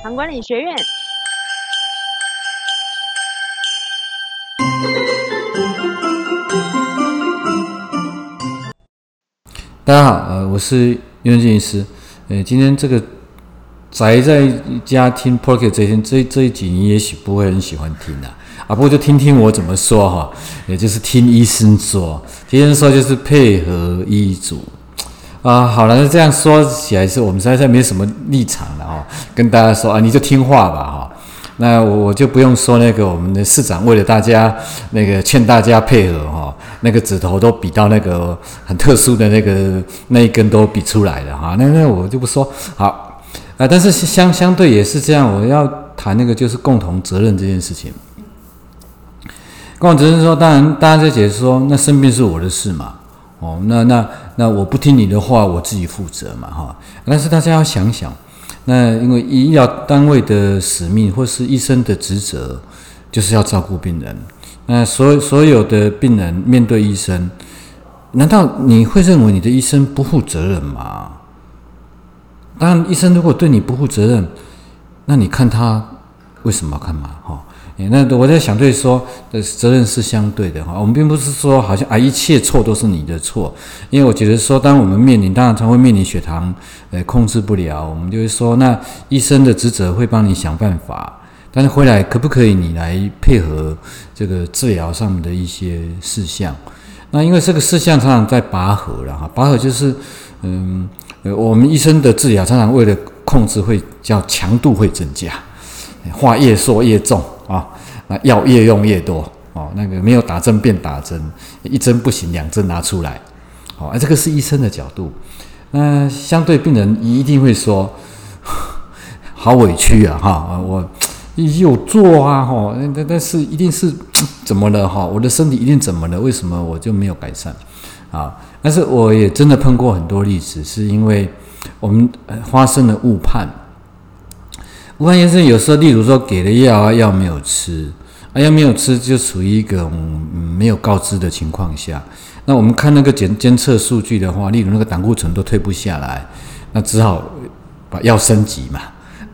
唐管理学院。大家好，呃，我是袁文医师。呃，今天这个宅在家听 p o c k e t 这一天，这这一集你也许不会很喜欢听的啊，不过就听听我怎么说哈，也就是听医生说，听医生说就是配合医嘱啊。好了，那这样说起来是我们实在是没什么立场跟大家说啊，你就听话吧哈。那我就不用说那个我们的市长为了大家那个劝大家配合哈，那个指头都比到那个很特殊的那个那一根都比出来了哈，那那我就不说好啊，但是相相对也是这样，我要谈那个就是共同责任这件事情。共同责任说，当然大家在解释说，那生病是我的事嘛，哦，那那那我不听你的话，我自己负责嘛哈，但是大家要想想。那因为医疗单位的使命或是医生的职责，就是要照顾病人。那所所有的病人面对医生，难道你会认为你的医生不负责任吗？当然，医生如果对你不负责任，那你看他为什么要看嘛？哈。那我在想，对说的责任是相对的哈。我们并不是说好像啊一切错都是你的错，因为我觉得说，当我们面临，当然常会面临血糖呃控制不了，我们就会说，那医生的职责会帮你想办法，但是回来可不可以你来配合这个治疗上面的一些事项？那因为这个事项常常在拔河了哈，拔河就是嗯，我们医生的治疗常常为了控制会叫强度会增加，话越说越重。那药越用越多哦，那个没有打针变打针，一针不行，两针拿出来，好，这个是医生的角度。那相对病人一定会说，好委屈啊，哈，我有做啊，哈，但但是一定是怎么了哈？我的身体一定怎么了？为什么我就没有改善啊？但是我也真的碰过很多例子，是因为我们发生了误判。武汉医生有时候，例如说给了药啊，药没有吃，啊药没有吃，就处于一个嗯没有告知的情况下。那我们看那个检监测数据的话，例如那个胆固醇都退不下来，那只好把药升级嘛。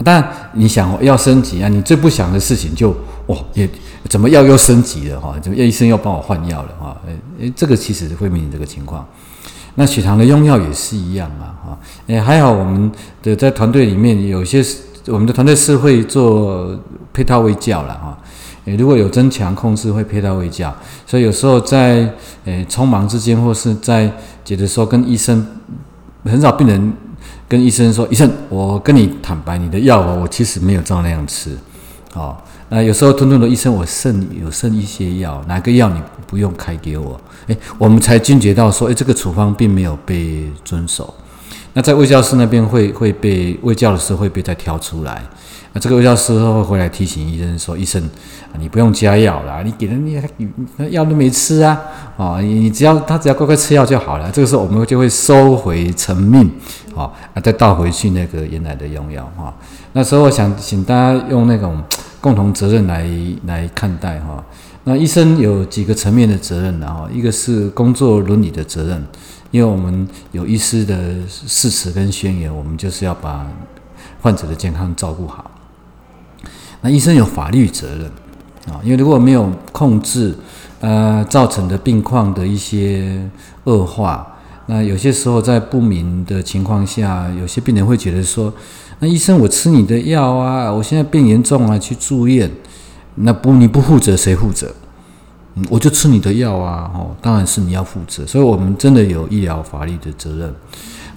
当然你想要升级啊，你最不想的事情就哦也怎么药又升级了哈？怎么医生又帮我换药了哈？诶，这个其实会面临这个情况。那血糖的用药也是一样嘛哈？诶，还好我们的在团队里面有些。我们的团队是会做配套卫教了哈，诶，如果有增强控制，会配套卫教，所以有时候在诶匆忙之间，或是在觉得说跟医生很少病人跟医生说，医生，我跟你坦白，你的药我其实没有照那样吃，哦，那有时候吞吞的医生，我剩有剩一些药，哪个药你不用开给我，诶，我们才惊觉到说，诶，这个处方并没有被遵守。那在卫教师那边会会被卫教的时候会被再挑出来，那这个卫教师会回来提醒医生说：“医生，你不用加药了，你给人那药都没吃啊，啊，你你只要他只要乖乖吃药就好了。”这个时候我们就会收回成命，啊，再倒回去那个原来的用药哈。那时候我想请大家用那种共同责任来来看待哈。那医生有几个层面的责任的哈，一个是工作伦理的责任。因为我们有医师的誓词跟宣言，我们就是要把患者的健康照顾好。那医生有法律责任啊，因为如果没有控制，呃，造成的病况的一些恶化，那有些时候在不明的情况下，有些病人会觉得说，那医生我吃你的药啊，我现在病严重啊，去住院，那不你不负责谁负责？我就吃你的药啊，哦，当然是你要负责，所以我们真的有医疗法律的责任。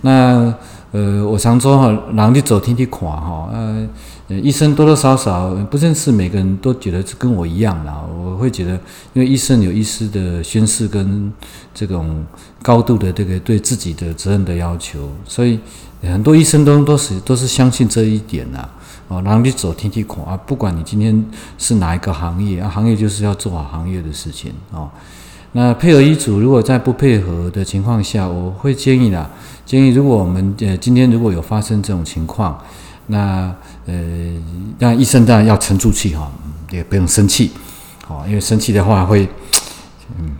那呃，我常说哈，人就走天地垮哈，呃，医生多多少少不认识每个人都觉得是跟我一样啦。我会觉得，因为医生有医师的宣誓跟这种高度的这个对自己的责任的要求，所以很多医生都都是都是相信这一点呐。哦，然后你走天梯孔啊，不管你今天是哪一个行业啊，行业就是要做好行业的事情哦。那配合医嘱，如果在不配合的情况下，我会建议啦，建议如果我们呃今天如果有发生这种情况，那呃让医生当然要沉住气哈，也不用生气，哦，因为生气的话会，嗯，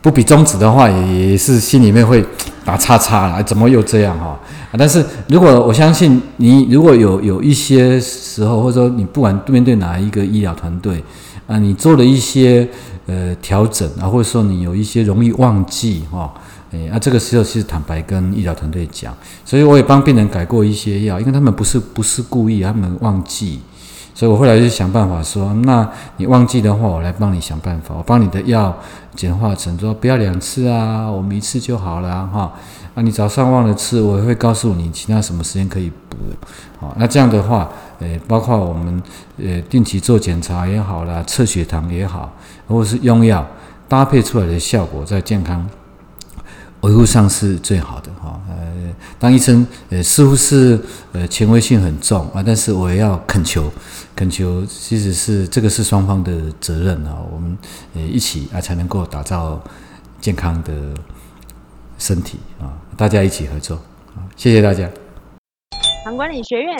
不比中指的话也也是心里面会打叉叉了，怎么又这样哈？但是如果我相信你，如果有有一些时候，或者说你不管面对哪一个医疗团队啊，你做了一些呃调整啊，或者说你有一些容易忘记哈，诶，那，这个时候其实坦白跟医疗团队讲，所以我也帮病人改过一些药，因为他们不是不是故意，他们忘记。所以我后来就想办法说，那你忘记的话，我来帮你想办法，我帮你的药简化成说不要两次啊，我们一次就好了哈。啊，你早上忘了吃，我会告诉你其他什么时间可以补。好，那这样的话，呃，包括我们呃定期做检查也好啦，测血糖也好，或者是用药搭配出来的效果，在健康。维护上是最好的，当医生呃似乎是呃权威性很重啊，但是我也要恳求，恳求其实是这个是双方的责任啊，我们呃一起啊才能够打造健康的身体啊，大家一起合作啊，谢谢大家。唐管理学院